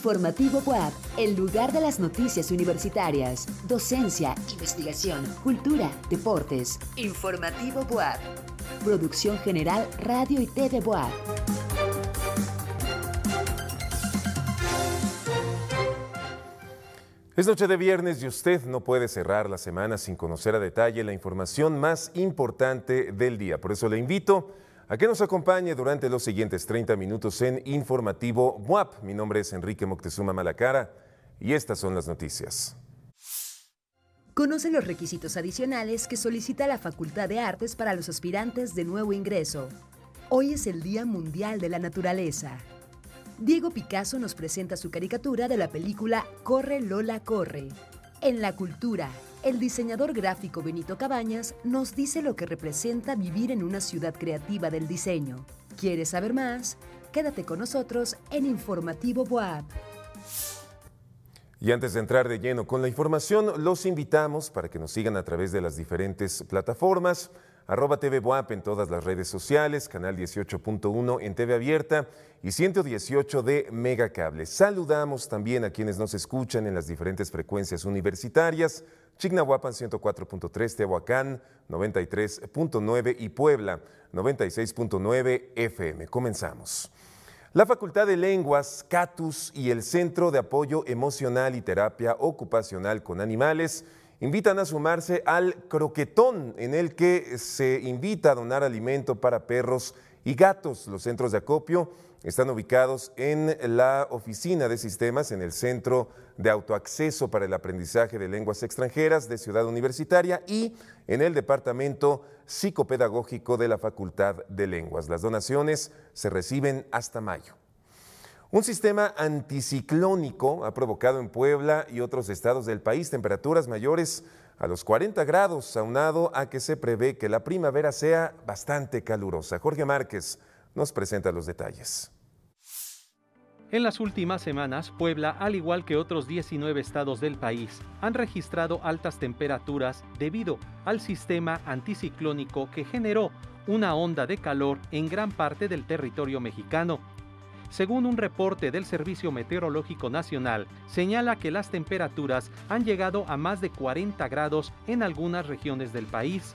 Informativo WAP, el lugar de las noticias universitarias, docencia, investigación, cultura, deportes. Informativo WAP. Producción General Radio y TV WAP. Es noche de viernes y usted no puede cerrar la semana sin conocer a detalle la información más importante del día. Por eso le invito que nos acompañe durante los siguientes 30 minutos en Informativo MUAP. Mi nombre es Enrique Moctezuma Malacara y estas son las noticias. Conoce los requisitos adicionales que solicita la Facultad de Artes para los aspirantes de nuevo ingreso. Hoy es el Día Mundial de la Naturaleza. Diego Picasso nos presenta su caricatura de la película Corre Lola Corre. En la cultura, el diseñador gráfico Benito Cabañas nos dice lo que representa vivir en una ciudad creativa del diseño. ¿Quieres saber más? Quédate con nosotros en Informativo Boab. Y antes de entrar de lleno con la información, los invitamos para que nos sigan a través de las diferentes plataformas arroba TV Boap en todas las redes sociales, canal 18.1 en TV Abierta y 118 de Megacable. Saludamos también a quienes nos escuchan en las diferentes frecuencias universitarias, Chignahuapan 104.3, Tehuacán 93.9 y Puebla 96.9 FM. Comenzamos. La Facultad de Lenguas, CATUS y el Centro de Apoyo Emocional y Terapia Ocupacional con Animales invitan a sumarse al croquetón, en el que se invita a donar alimento para perros y gatos. Los centros de acopio están ubicados en la oficina de sistemas en el Centro de Autoacceso para el Aprendizaje de Lenguas Extranjeras de Ciudad Universitaria y en el Departamento Psicopedagógico de la Facultad de Lenguas. Las donaciones se reciben hasta mayo. Un sistema anticiclónico ha provocado en Puebla y otros estados del país temperaturas mayores a los 40 grados, aunado a que se prevé que la primavera sea bastante calurosa. Jorge Márquez nos presenta los detalles. En las últimas semanas, Puebla, al igual que otros 19 estados del país, han registrado altas temperaturas debido al sistema anticiclónico que generó una onda de calor en gran parte del territorio mexicano. Según un reporte del Servicio Meteorológico Nacional, señala que las temperaturas han llegado a más de 40 grados en algunas regiones del país,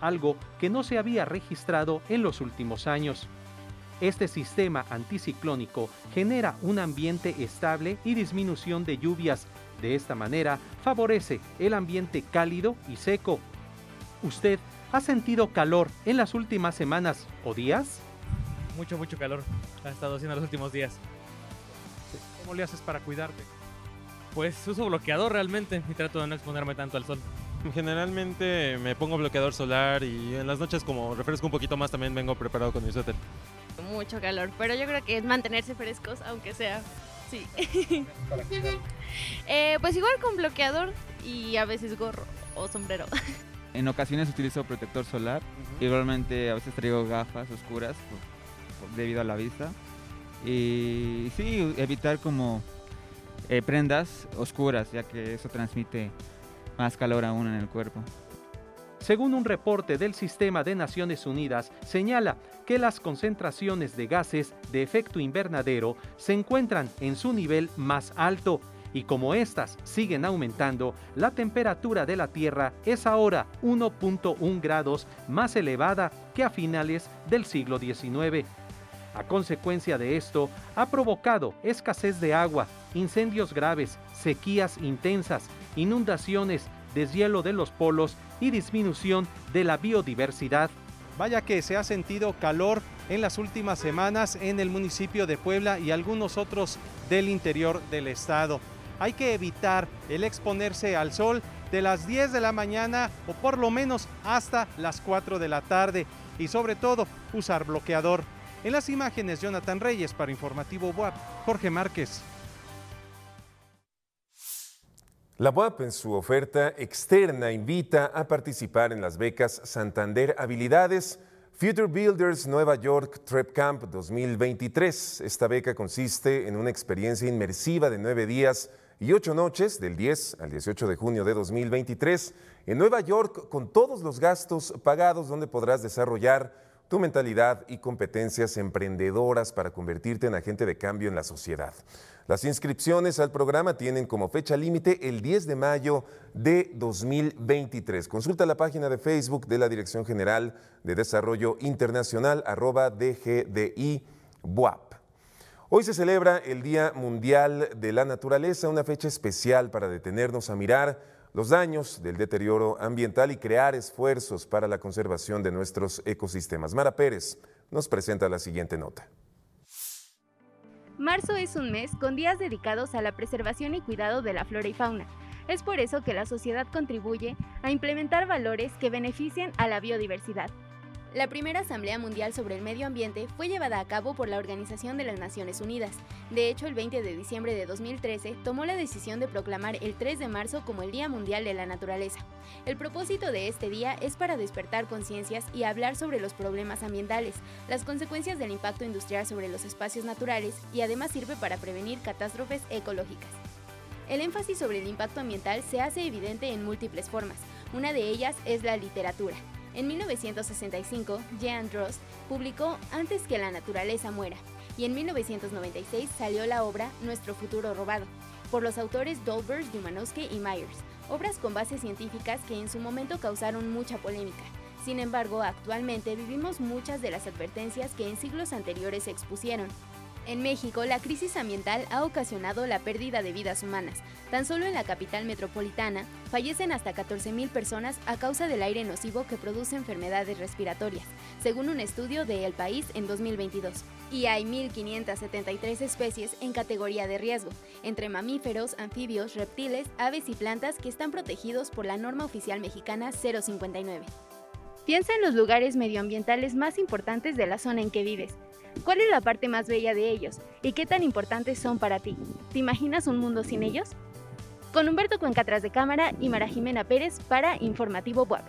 algo que no se había registrado en los últimos años. Este sistema anticiclónico genera un ambiente estable y disminución de lluvias. De esta manera, favorece el ambiente cálido y seco. ¿Usted ha sentido calor en las últimas semanas o días? Mucho, mucho calor ha estado haciendo los últimos días. ¿Cómo le haces para cuidarte? Pues uso bloqueador realmente y trato de no exponerme tanto al sol. Generalmente me pongo bloqueador solar y en las noches como refresco un poquito más también vengo preparado con mi suéter. Mucho calor, pero yo creo que es mantenerse frescos aunque sea, sí. eh, pues igual con bloqueador y a veces gorro o sombrero. En ocasiones utilizo protector solar, igualmente a veces traigo gafas oscuras debido a la vista. Y sí, evitar como eh, prendas oscuras, ya que eso transmite más calor aún en el cuerpo. Según un reporte del Sistema de Naciones Unidas, señala que las concentraciones de gases de efecto invernadero se encuentran en su nivel más alto y como éstas siguen aumentando, la temperatura de la Tierra es ahora 1.1 grados más elevada que a finales del siglo XIX. A consecuencia de esto, ha provocado escasez de agua, incendios graves, sequías intensas, inundaciones, deshielo de los polos y disminución de la biodiversidad. Vaya que se ha sentido calor en las últimas semanas en el municipio de Puebla y algunos otros del interior del estado. Hay que evitar el exponerse al sol de las 10 de la mañana o por lo menos hasta las 4 de la tarde y sobre todo usar bloqueador. En las imágenes, Jonathan Reyes para Informativo WAP, Jorge Márquez. La UAP en su oferta externa invita a participar en las becas Santander Habilidades Future Builders Nueva York Trip Camp 2023. Esta beca consiste en una experiencia inmersiva de nueve días y ocho noches, del 10 al 18 de junio de 2023, en Nueva York con todos los gastos pagados donde podrás desarrollar tu mentalidad y competencias emprendedoras para convertirte en agente de cambio en la sociedad. Las inscripciones al programa tienen como fecha límite el 10 de mayo de 2023. Consulta la página de Facebook de la Dirección General de Desarrollo Internacional, arroba DGDI BUAP. Hoy se celebra el Día Mundial de la Naturaleza, una fecha especial para detenernos a mirar los daños del deterioro ambiental y crear esfuerzos para la conservación de nuestros ecosistemas. Mara Pérez nos presenta la siguiente nota. Marzo es un mes con días dedicados a la preservación y cuidado de la flora y fauna. Es por eso que la sociedad contribuye a implementar valores que beneficien a la biodiversidad. La primera Asamblea Mundial sobre el Medio Ambiente fue llevada a cabo por la Organización de las Naciones Unidas. De hecho, el 20 de diciembre de 2013 tomó la decisión de proclamar el 3 de marzo como el Día Mundial de la Naturaleza. El propósito de este día es para despertar conciencias y hablar sobre los problemas ambientales, las consecuencias del impacto industrial sobre los espacios naturales y además sirve para prevenir catástrofes ecológicas. El énfasis sobre el impacto ambiental se hace evidente en múltiples formas. Una de ellas es la literatura. En 1965, Jean Drost publicó Antes que la naturaleza muera, y en 1996 salió la obra Nuestro futuro robado, por los autores Dolbers, Dumanowski y Myers, obras con bases científicas que en su momento causaron mucha polémica. Sin embargo, actualmente vivimos muchas de las advertencias que en siglos anteriores se expusieron, en México, la crisis ambiental ha ocasionado la pérdida de vidas humanas. Tan solo en la capital metropolitana fallecen hasta 14.000 personas a causa del aire nocivo que produce enfermedades respiratorias, según un estudio de El País en 2022. Y hay 1.573 especies en categoría de riesgo, entre mamíferos, anfibios, reptiles, aves y plantas que están protegidos por la norma oficial mexicana 059. Piensa en los lugares medioambientales más importantes de la zona en que vives. ¿Cuál es la parte más bella de ellos? ¿Y qué tan importantes son para ti? ¿Te imaginas un mundo sin ellos? Con Humberto Cuenca de cámara y Mara Jimena Pérez para Informativo Web.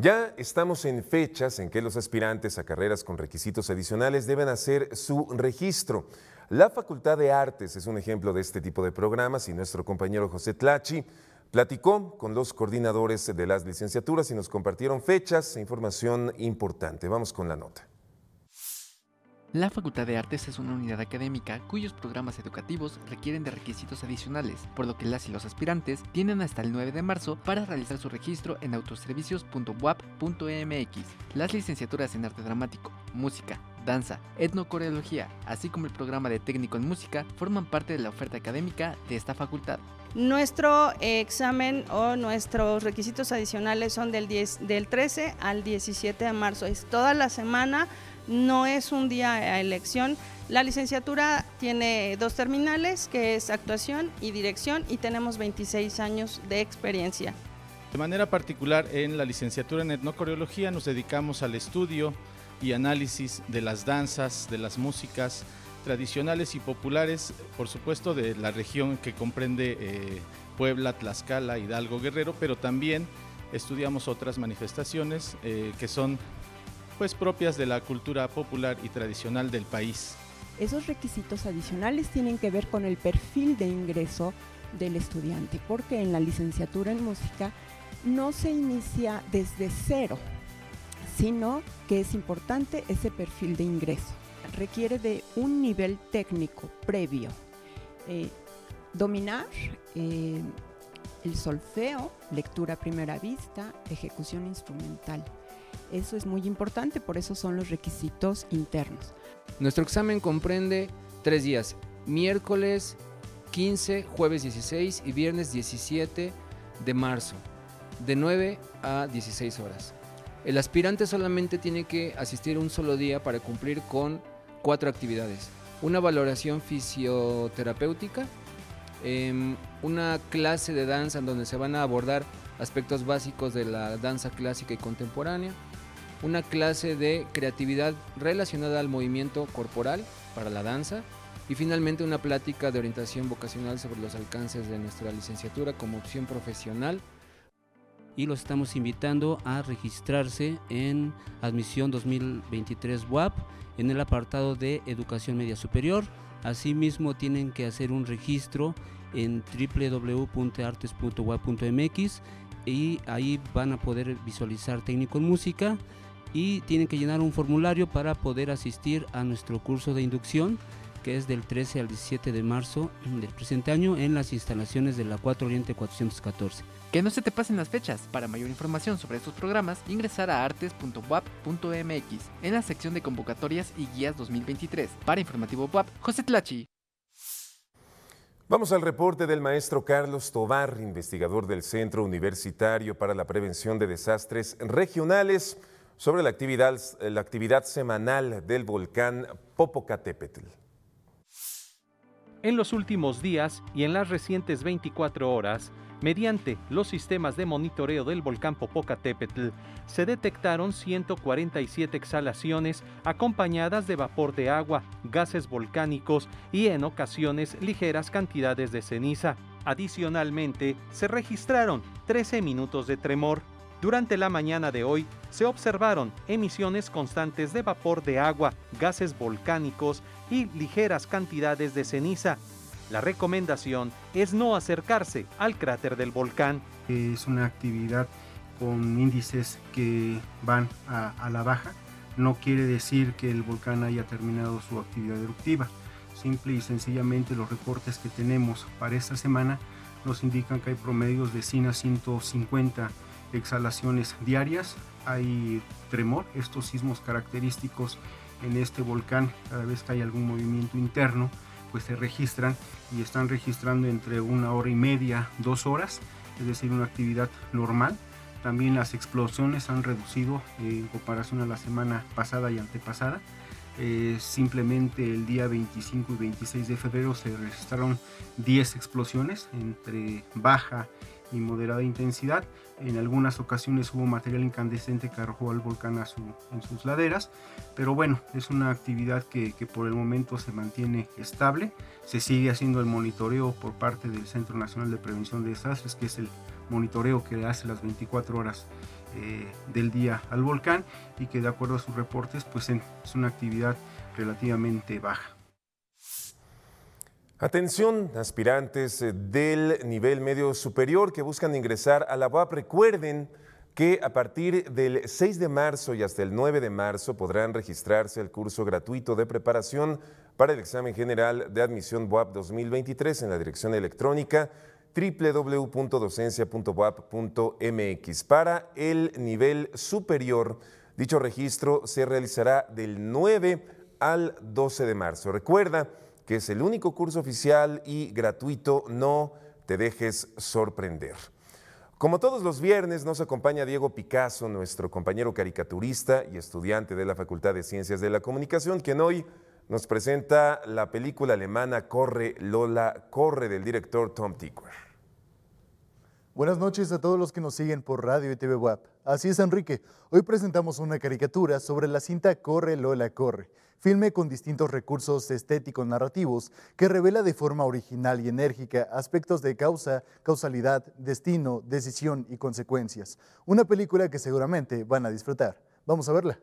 Ya estamos en fechas en que los aspirantes a carreras con requisitos adicionales deben hacer su registro. La Facultad de Artes es un ejemplo de este tipo de programas y nuestro compañero José Tlachi Platicó con los coordinadores de las licenciaturas y nos compartieron fechas e información importante. Vamos con la nota. La Facultad de Artes es una unidad académica cuyos programas educativos requieren de requisitos adicionales, por lo que las y los aspirantes tienen hasta el 9 de marzo para realizar su registro en autoservicios.wap.mx. Las licenciaturas en arte dramático, música, danza, etnocoreología, así como el programa de técnico en música, forman parte de la oferta académica de esta facultad. Nuestro examen o nuestros requisitos adicionales son del, 10, del 13 al 17 de marzo. Es toda la semana, no es un día a elección. La licenciatura tiene dos terminales, que es actuación y dirección, y tenemos 26 años de experiencia. De manera particular, en la licenciatura en etnocoreología nos dedicamos al estudio y análisis de las danzas, de las músicas, tradicionales y populares, por supuesto, de la región que comprende eh, Puebla, Tlaxcala, Hidalgo, Guerrero, pero también estudiamos otras manifestaciones eh, que son pues propias de la cultura popular y tradicional del país. Esos requisitos adicionales tienen que ver con el perfil de ingreso del estudiante, porque en la licenciatura en música no se inicia desde cero, sino que es importante ese perfil de ingreso requiere de un nivel técnico previo. Eh, dominar eh, el solfeo, lectura a primera vista, ejecución instrumental. Eso es muy importante, por eso son los requisitos internos. Nuestro examen comprende tres días, miércoles 15, jueves 16 y viernes 17 de marzo, de 9 a 16 horas. El aspirante solamente tiene que asistir un solo día para cumplir con cuatro actividades. Una valoración fisioterapéutica, em, una clase de danza en donde se van a abordar aspectos básicos de la danza clásica y contemporánea, una clase de creatividad relacionada al movimiento corporal para la danza y finalmente una plática de orientación vocacional sobre los alcances de nuestra licenciatura como opción profesional. Y los estamos invitando a registrarse en admisión 2023 WAP en el apartado de educación media superior. Asimismo tienen que hacer un registro en www.artes.wap.mx y ahí van a poder visualizar técnico en música y tienen que llenar un formulario para poder asistir a nuestro curso de inducción que es del 13 al 17 de marzo del presente año en las instalaciones de la 4 Oriente 414. Que no se te pasen las fechas. Para mayor información sobre estos programas, ingresar a artes.wap.mx en la sección de convocatorias y guías 2023. Para Informativo WAP, José Tlachi. Vamos al reporte del maestro Carlos Tobar, investigador del Centro Universitario para la Prevención de Desastres Regionales, sobre la actividad, la actividad semanal del volcán Popocatépetl. En los últimos días y en las recientes 24 horas, mediante los sistemas de monitoreo del volcán Popocatépetl, se detectaron 147 exhalaciones acompañadas de vapor de agua, gases volcánicos y en ocasiones ligeras cantidades de ceniza. Adicionalmente, se registraron 13 minutos de tremor. Durante la mañana de hoy se observaron emisiones constantes de vapor de agua, gases volcánicos y ligeras cantidades de ceniza. La recomendación es no acercarse al cráter del volcán. Es una actividad con índices que van a, la baja. No quiere decir que el volcán haya terminado su actividad eruptiva. Simple y sencillamente los reportes que tenemos para esta semana nos indican que hay promedios de 100 a 150 exhalaciones diarias, hay tremor, estos sismos característicos en este volcán, cada vez que hay algún movimiento interno, pues se registran y están registrando entre una hora y media, dos horas, es decir, una actividad normal. También las explosiones han reducido en comparación a la semana pasada y antepasada. Eh, simplemente el día 25 y 26 de febrero se registraron 10 explosiones entre baja y moderada intensidad. En algunas ocasiones hubo material incandescente que arrojó al volcán a su, en sus laderas, pero bueno, es una actividad que, que, por el momento se mantiene estable. Se sigue haciendo el monitoreo por parte del Centro Nacional de Prevención de Desastres, que es el monitoreo que hace las 24 horas eh, del día al volcán y que de acuerdo a sus reportes pues es una actividad relativamente baja. Atención, aspirantes eh, del nivel medio superior que buscan ingresar a la UAP, recuerden que a partir del 6 de marzo y hasta el 9 de marzo podrán registrarse al curso gratuito de preparación para el examen general de admisión UAP 2023 en la dirección electrónica www.docencia.wap.mx. Para el nivel superior, dicho registro se realizará del 9 al 12 de marzo. Recuerda que es el único curso oficial y gratuito, no te dejes sorprender. Como todos los viernes, nos acompaña Diego Picasso, nuestro compañero caricaturista y estudiante de la Facultad de Ciencias de la Comunicación, quien hoy nos presenta la película alemana Corre Lola, Corre del director Tom Tykwer. Buenas noches a todos los que nos siguen por radio y TV WAP. Así es, Enrique. Hoy presentamos una caricatura sobre la cinta Corre Lola Corre, filme con distintos recursos estéticos narrativos que revela de forma original y enérgica aspectos de causa, causalidad, destino, decisión y consecuencias. Una película que seguramente van a disfrutar. Vamos a verla.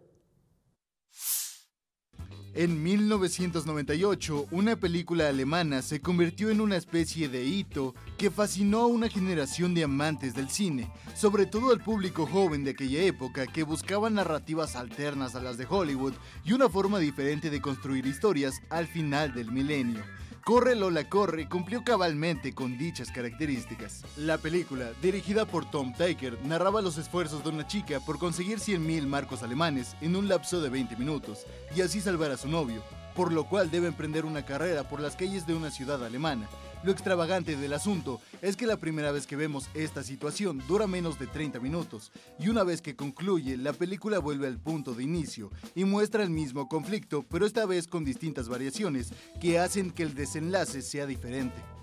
En 1998, una película alemana se convirtió en una especie de hito que fascinó a una generación de amantes del cine, sobre todo al público joven de aquella época que buscaba narrativas alternas a las de Hollywood y una forma diferente de construir historias al final del milenio. Corre Lola Corre cumplió cabalmente con dichas características. La película, dirigida por Tom Tykwer, narraba los esfuerzos de una chica por conseguir 100.000 marcos alemanes en un lapso de 20 minutos y así salvar a su novio, por lo cual debe emprender una carrera por las calles de una ciudad alemana. Lo extravagante del asunto es que la primera vez que vemos esta situación dura menos de 30 minutos y una vez que concluye la película vuelve al punto de inicio y muestra el mismo conflicto pero esta vez con distintas variaciones que hacen que el desenlace sea diferente.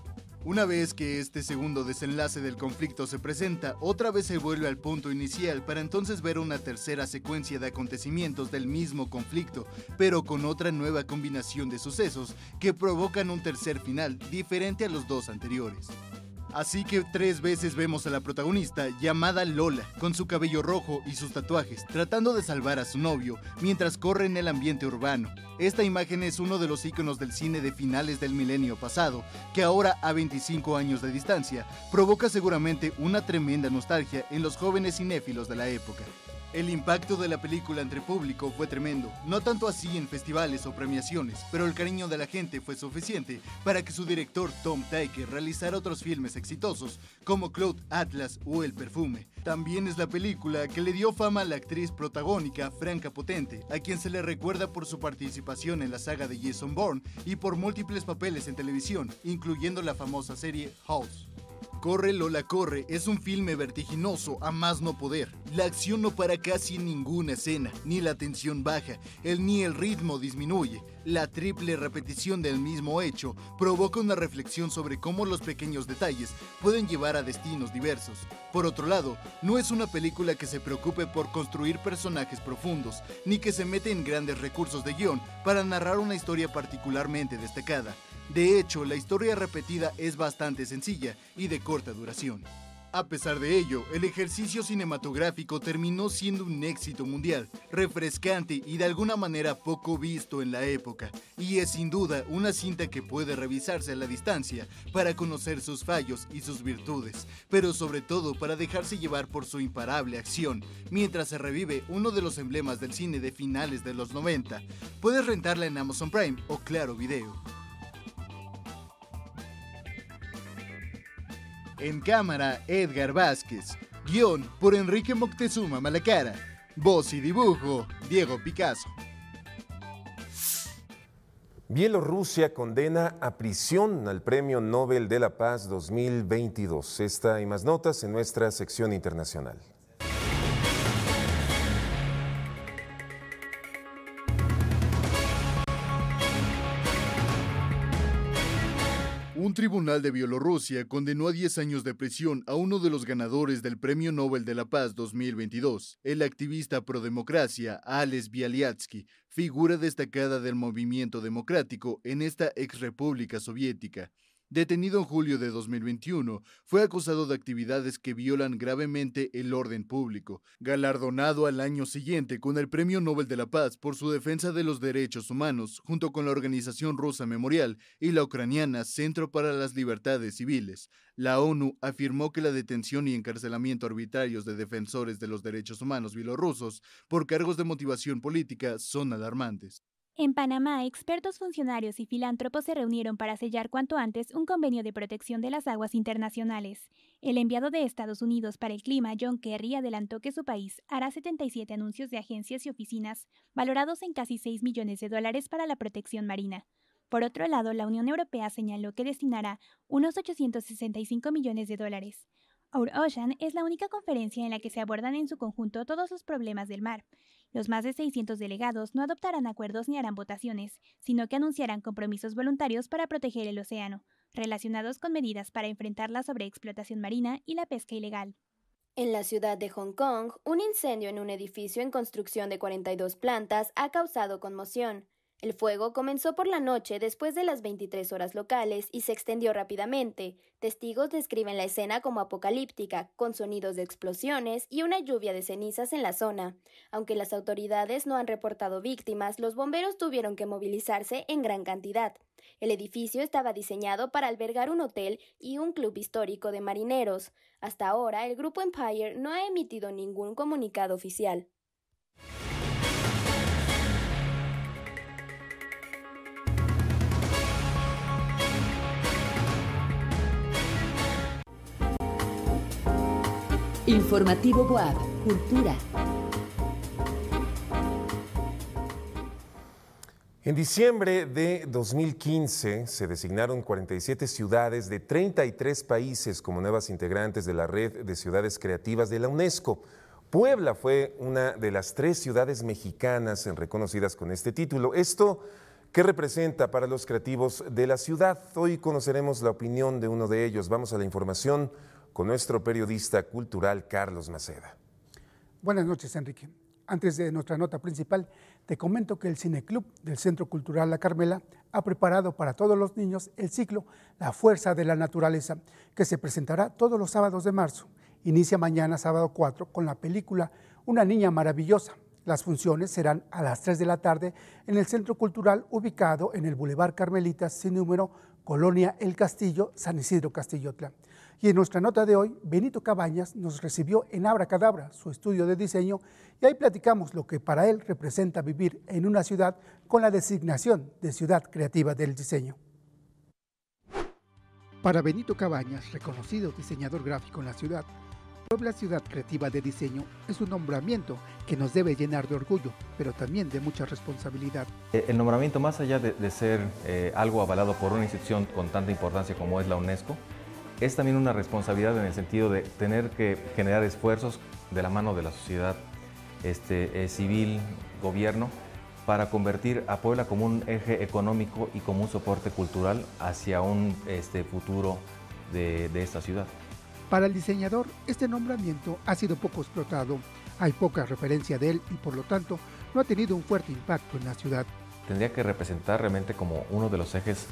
Una vez que este segundo desenlace del conflicto se presenta, otra vez se vuelve al punto inicial para entonces ver una tercera secuencia de acontecimientos del mismo conflicto, pero con otra nueva combinación de sucesos que provocan un tercer final diferente a los dos anteriores. Así que tres veces vemos a la protagonista llamada Lola, con su cabello rojo y sus tatuajes, tratando de salvar a su novio mientras corre en el ambiente urbano. Esta imagen es uno de los íconos del cine de finales del milenio pasado, que ahora a 25 años de distancia provoca seguramente una tremenda nostalgia en los jóvenes cinéfilos de la época. El impacto de la película entre público fue tremendo, no tanto así en festivales o premiaciones, pero el cariño de la gente fue suficiente para que su director Tom Tykwer realizara otros filmes exitosos como Cloud Atlas o El Perfume. También es la película que le dio fama a la actriz protagónica Franca Potente, a quien se le recuerda por su participación en la saga de Jason Bourne y por múltiples papeles en televisión, incluyendo la famosa serie House. Corre Lola Corre es un filme vertiginoso a más no poder. La acción no para casi en ninguna escena, ni la tensión baja, el ni el ritmo disminuye. La triple repetición del mismo hecho provoca una reflexión sobre cómo los pequeños detalles pueden llevar a destinos diversos. Por otro lado, no es una película que se preocupe por construir personajes profundos, ni que se mete en grandes recursos de guion para narrar una historia particularmente destacada. De hecho, la historia repetida es bastante sencilla y de corta duración. A pesar de ello, el ejercicio cinematográfico terminó siendo un éxito mundial, refrescante y de alguna manera poco visto en la época, y es sin duda una cinta que puede revisarse a la distancia para conocer sus fallos y sus virtudes, pero sobre todo para dejarse llevar por su imparable acción, mientras se revive uno de los emblemas del cine de finales de los 90. Puedes rentarla en Amazon Prime o Claro Video. En cámara, Edgar Vázquez. Guión por Enrique Moctezuma Malacara. Voz y dibujo, Diego Picasso. Bielorrusia condena a prisión al Premio Nobel de la Paz 2022. Esta y más notas en nuestra sección internacional. Un tribunal de Bielorrusia condenó a 10 años de prisión a uno de los ganadores del Premio Nobel de la Paz 2022, el activista pro democracia Ales Bialyatsky, figura destacada del movimiento democrático en esta ex república soviética. Detenido en julio de 2021, fue acusado de actividades que violan gravemente el orden público, galardonado al año siguiente con el Premio Nobel de la Paz por su defensa de los derechos humanos, junto con la organización rusa Memorial y la ucraniana Centro para las Libertades Civiles. La ONU afirmó que la detención y encarcelamiento arbitrarios de defensores de los derechos humanos bielorrusos por cargos de motivación política son alarmantes. En Panamá, expertos funcionarios y filántropos se reunieron para sellar cuanto antes un convenio de protección de las aguas internacionales. El enviado de Estados Unidos para el clima, John Kerry, adelantó que su país hará 77 anuncios de agencias y oficinas valorados en casi 6 millones de dólares para la protección marina. Por otro lado, la Unión Europea señaló que destinará unos 865 millones de dólares. Our Ocean es la única conferencia en la que se abordan en su conjunto todos los problemas del mar. Los más de 600 delegados no adoptarán acuerdos ni harán votaciones, sino que anunciarán compromisos voluntarios para proteger el océano, relacionados con medidas para enfrentar la sobreexplotación marina y la pesca ilegal. En la ciudad de Hong Kong, un incendio en un edificio en construcción de 42 plantas ha causado conmoción. El fuego comenzó por la noche después de las 23 horas locales y se extendió rápidamente. Testigos describen la escena como apocalíptica, con sonidos de explosiones y una lluvia de cenizas en la zona. Aunque las autoridades no han reportado víctimas, los bomberos tuvieron que movilizarse en gran cantidad. El edificio estaba diseñado para albergar un hotel y un club histórico de marineros. Hasta ahora, el grupo Empire no ha emitido ningún comunicado oficial. Informativo Boab, Cultura. En diciembre de 2015 se designaron 47 ciudades de 33 países como nuevas integrantes de la red de ciudades creativas de la UNESCO. Puebla fue una de las tres ciudades mexicanas reconocidas con este título. Esto, ¿qué representa para los creativos de la ciudad? Hoy conoceremos la opinión de uno de ellos. Vamos a la información con nuestro periodista cultural Carlos Maceda. Buenas noches, Enrique. Antes de nuestra nota principal, te comento que el Cineclub del Centro Cultural La Carmela ha preparado para todos los niños el ciclo La Fuerza de la Naturaleza, que se presentará todos los sábados de marzo. Inicia mañana, sábado 4, con la película Una Niña Maravillosa. Las funciones serán a las 3 de la tarde en el Centro Cultural ubicado en el Boulevard Carmelitas, sin número, Colonia El Castillo, San Isidro Castillotla. Y en nuestra nota de hoy, Benito Cabañas nos recibió en Abracadabra, su estudio de diseño, y ahí platicamos lo que para él representa vivir en una ciudad con la designación de Ciudad Creativa del Diseño. Para Benito Cabañas, reconocido diseñador gráfico en la ciudad, Puebla Ciudad Creativa de Diseño es un nombramiento que nos debe llenar de orgullo, pero también de mucha responsabilidad. Eh, el nombramiento, más allá de, ser eh, algo avalado por una institución con tanta importancia como es la UNESCO, es también una responsabilidad en el sentido de tener que generar esfuerzos de la mano de la sociedad este, eh, civil, gobierno, para convertir a Puebla como un eje económico y como un soporte cultural hacia un este, futuro de, de esta ciudad. Para el diseñador, este nombramiento ha sido poco explotado, hay poca referencia de él y por lo tanto no ha tenido un fuerte impacto en la ciudad. Tendría que representar realmente como uno de los ejes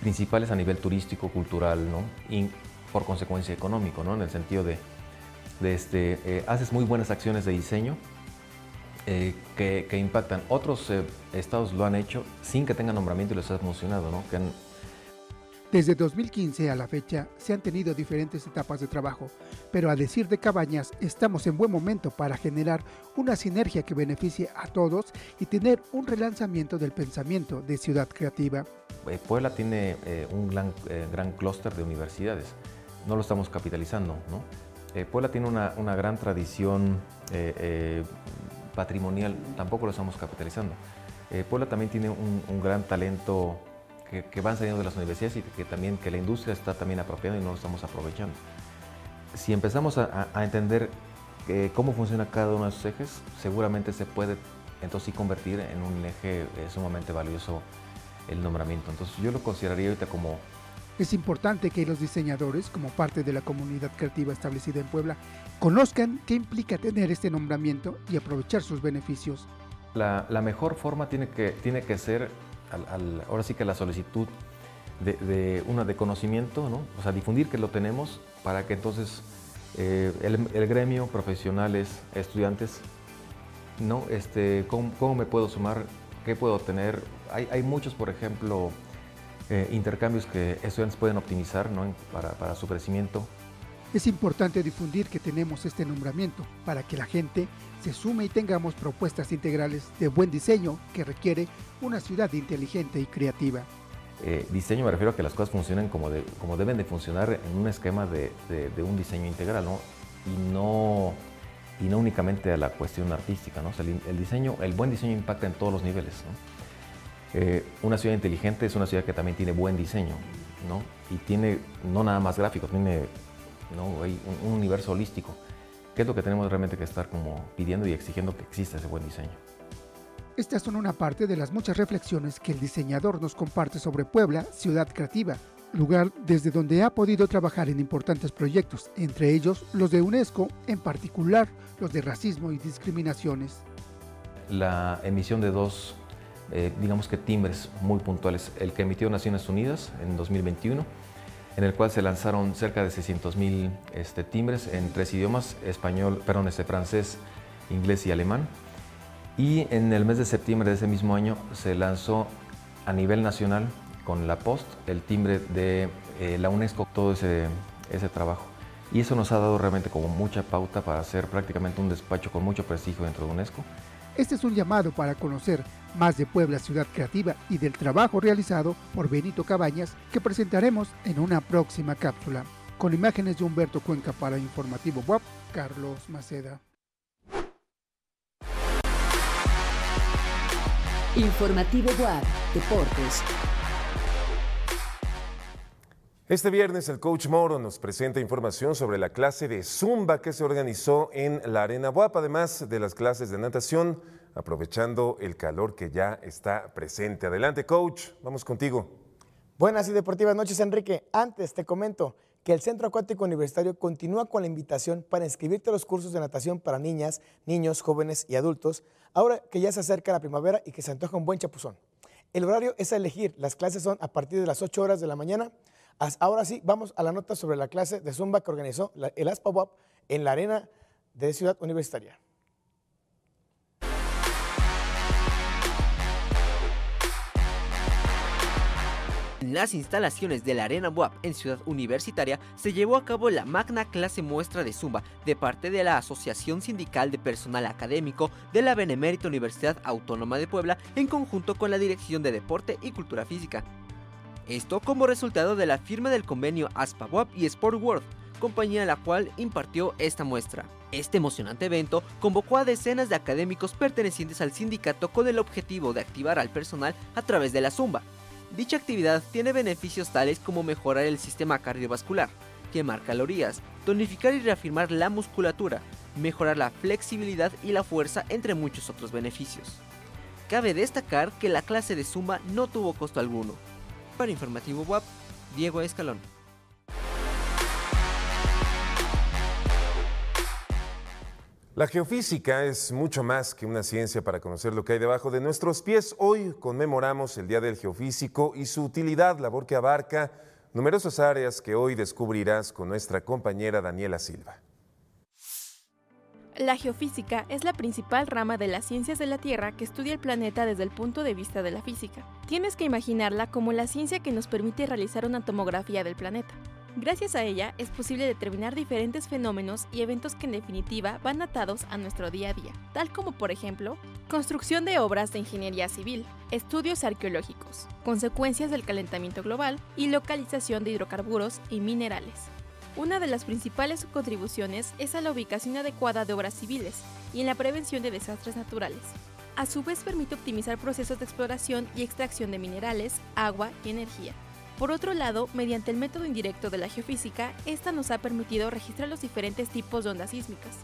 principales a nivel turístico, cultural, ¿no? y por consecuencia económico, ¿no? en el sentido de, de este, eh, haces muy buenas acciones de diseño eh, que, impactan. Otros eh, estados lo han hecho sin que tengan nombramiento y les ha emocionado, ¿no? que desde 2015 a la fecha se han tenido diferentes etapas de trabajo, pero a decir de Cabañas estamos en buen momento para generar una sinergia que beneficie a todos y tener un relanzamiento del pensamiento de ciudad creativa. Eh, Puebla tiene eh, un gran, eh, gran clúster de universidades, no lo estamos capitalizando. Puebla tiene una, una gran tradición patrimonial, tampoco lo estamos capitalizando. Puebla también tiene un gran talento que, van saliendo de las universidades y que también que la industria está también apropiando y no lo estamos aprovechando. Si empezamos a, entender eh, cómo funciona cada uno de esos ejes, seguramente se puede entonces sí convertir en un eje eh, sumamente valioso el nombramiento. Entonces yo lo consideraría ahorita como... Es importante que los diseñadores, como parte de la comunidad creativa establecida en Puebla, conozcan qué implica tener este nombramiento y aprovechar sus beneficios. La, la mejor forma tiene que, tiene que ser ahora sí que la solicitud de, una de conocimiento, ¿no? o sea, difundir que lo tenemos para que entonces eh, el, gremio, profesionales, estudiantes, ¿no? este, ¿cómo, me puedo sumar? ¿Qué puedo tener? Hay, muchos, por ejemplo, eh, intercambios que estudiantes pueden optimizar ¿no? para su crecimiento. Es importante difundir que tenemos este nombramiento para que la gente se sume y tengamos propuestas integrales de buen diseño que requiere una ciudad inteligente y creativa. Eh, diseño me refiero a que las cosas funcionen como, deben de funcionar en un esquema de, un diseño integral. Y no, únicamente a la cuestión artística, el, diseño, el buen diseño impacta en todos los niveles, eh, una ciudad inteligente es una ciudad que también tiene buen diseño, ¿no? Y tiene no nada más gráficos, tiene ¿no? Hay un, universo holístico. ¿Qué es lo que tenemos realmente que estar como pidiendo y exigiendo que exista ese buen diseño? Estas son una parte de las muchas reflexiones que el diseñador nos comparte sobre Puebla, ciudad creativa, lugar desde donde ha podido trabajar en importantes proyectos, entre ellos los de UNESCO, en particular los de racismo y discriminaciones. La emisión de dos, eh, digamos que timbres muy puntuales, el que emitió Naciones Unidas en 2021 en el cual se lanzaron cerca de 600.000 este, timbres en tres idiomas, español, perdón, este, francés, inglés y alemán. Y en el mes de septiembre de ese mismo año se lanzó a nivel nacional con la Post el timbre de eh, la UNESCO, todo ese, ese trabajo. Y eso nos ha dado realmente como mucha pauta para hacer prácticamente un despacho con mucho prestigio dentro de UNESCO. Este es un llamado para conocer más de Puebla Ciudad Creativa y del trabajo realizado por Benito Cabañas que presentaremos en una próxima cápsula. Con imágenes de Humberto Cuenca para Informativo WAP, Carlos Maceda. Informativo WAP, Deportes. Este viernes el coach Moro nos presenta información sobre la clase de Zumba que se organizó en la Arena WAP, además de las clases de natación aprovechando el calor que ya está presente. Adelante, coach, vamos contigo. Buenas y deportivas noches, Enrique. Antes te comento que el Centro Acuático Universitario continúa con la invitación para inscribirte a los cursos de natación para niñas, niños, jóvenes y adultos, ahora que ya se acerca la primavera y que se antoja un buen chapuzón. El horario es a elegir, las clases son a partir de las 8 horas de la mañana. Ahora sí, vamos a la nota sobre la clase de Zumba que organizó el ASPAWAP en la arena de Ciudad Universitaria. En las instalaciones de la Arena WAP en Ciudad Universitaria se llevó a cabo la magna clase muestra de Zumba de parte de la Asociación Sindical de Personal Académico de la Benemérita Universidad Autónoma de Puebla en conjunto con la Dirección de Deporte y Cultura Física. Esto como resultado de la firma del convenio ASPA WAP y Sport World, compañía la cual impartió esta muestra. Este emocionante evento convocó a decenas de académicos pertenecientes al sindicato con el objetivo de activar al personal a través de la Zumba, Dicha actividad tiene beneficios tales como mejorar el sistema cardiovascular, quemar calorías, tonificar y reafirmar la musculatura, mejorar la flexibilidad y la fuerza, entre muchos otros beneficios. Cabe destacar que la clase de Zumba no tuvo costo alguno. Para Informativo WAP, Diego Escalón. La geofísica es mucho más que una ciencia para conocer lo que hay debajo de nuestros pies. Hoy conmemoramos el Día del Geofísico y su utilidad, labor que abarca numerosas áreas que hoy descubrirás con nuestra compañera Daniela Silva. La geofísica es la principal rama de las ciencias de la Tierra que estudia el planeta desde el punto de vista de la física. Tienes que imaginarla como la ciencia que nos permite realizar una tomografía del planeta. Gracias a ella es posible determinar diferentes fenómenos y eventos que en definitiva van atados a nuestro día a día, tal como por ejemplo, construcción de obras de ingeniería civil, estudios arqueológicos, consecuencias del calentamiento global y localización de hidrocarburos y minerales. Una de las principales contribuciones es a la ubicación adecuada de obras civiles y en la prevención de desastres naturales. A su vez permite optimizar procesos de exploración y extracción de minerales, agua y energía. Por otro lado, mediante el método indirecto de la geofísica, esta nos ha permitido registrar los diferentes tipos de ondas sísmicas.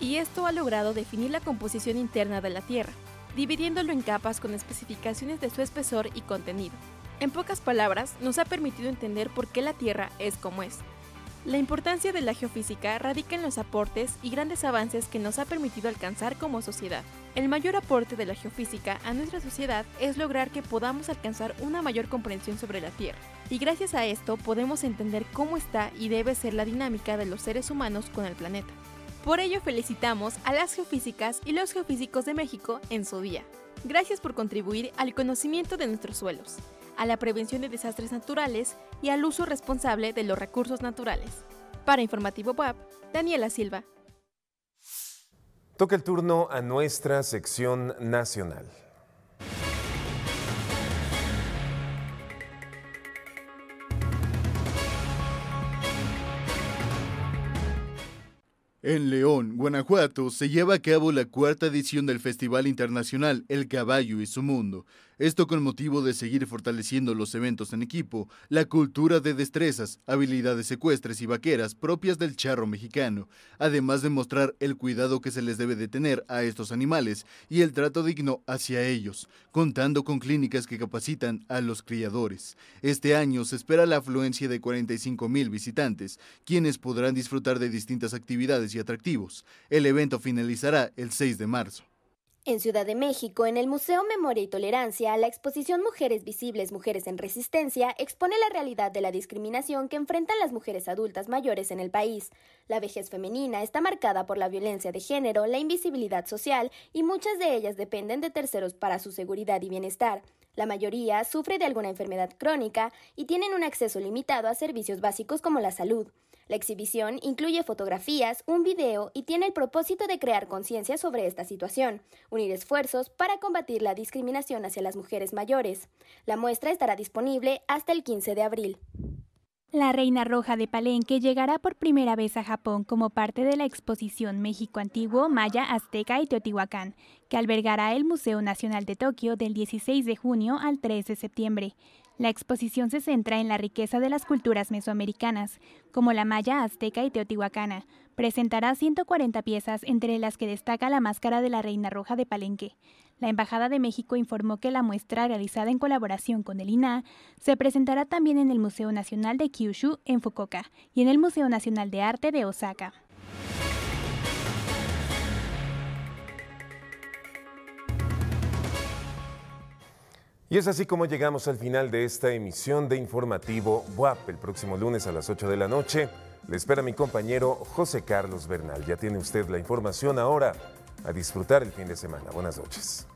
Y esto ha logrado definir la composición interna de la Tierra, dividiéndolo en capas con especificaciones de su espesor y contenido. En pocas palabras, nos ha permitido entender por qué la Tierra es como es, la importancia de la geofísica radica en los aportes y grandes avances que nos ha permitido alcanzar como sociedad. El mayor aporte de la geofísica a nuestra sociedad es lograr que podamos alcanzar una mayor comprensión sobre la Tierra, y gracias a esto podemos entender cómo está y debe ser la dinámica de los seres humanos con el planeta. Por ello felicitamos a las geofísicas y los geofísicos de México en su día. Gracias por contribuir al conocimiento de nuestros suelos a la prevención de desastres naturales y al uso responsable de los recursos naturales. Para Informativo WAP, Daniela Silva. Toca el turno a nuestra sección nacional. En León, Guanajuato, se lleva a cabo la cuarta edición del Festival Internacional El Caballo y su Mundo, esto con motivo de seguir fortaleciendo los eventos en equipo, la cultura de destrezas, habilidades secuestres y vaqueras propias del charro mexicano, además de mostrar el cuidado que se les debe de tener a estos animales y el trato digno hacia ellos, contando con clínicas que capacitan a los criadores. Este año se espera la afluencia de 45 mil visitantes, quienes podrán disfrutar de distintas actividades y atractivos. El evento finalizará el 6 de marzo. En Ciudad de México, en el Museo Memoria y Tolerancia, la exposición Mujeres Visibles, Mujeres en Resistencia expone la realidad de la discriminación que enfrentan las mujeres adultas mayores en el país. La vejez femenina está marcada por la violencia de género, la invisibilidad social y muchas de ellas dependen de terceros para su seguridad y bienestar. La mayoría sufre de alguna enfermedad crónica y tienen un acceso limitado a servicios básicos como la salud. La exhibición incluye fotografías, un video y tiene el propósito de crear conciencia sobre esta situación, unir esfuerzos para combatir la discriminación hacia las mujeres mayores. La muestra estará disponible hasta el 15 de abril. La Reina Roja de Palenque llegará por primera vez a Japón como parte de la exposición México Antiguo, Maya, Azteca y Teotihuacán, que albergará el Museo Nacional de Tokio del 16 de junio al 3 de septiembre. La exposición se centra en la riqueza de las culturas mesoamericanas, como la maya, azteca y teotihuacana, Presentará 140 piezas, entre las que destaca la máscara de la Reina Roja de Palenque. La Embajada de México informó que la muestra, realizada en colaboración con el INAH, se presentará también en el Museo Nacional de Kyushu en Fukuoka y en el Museo Nacional de Arte de Osaka. Y es así como llegamos al final de esta emisión de informativo WAP. El próximo lunes a las 8 de la noche le espera mi compañero José Carlos Bernal. Ya tiene usted la información ahora. A disfrutar el fin de semana. Buenas noches.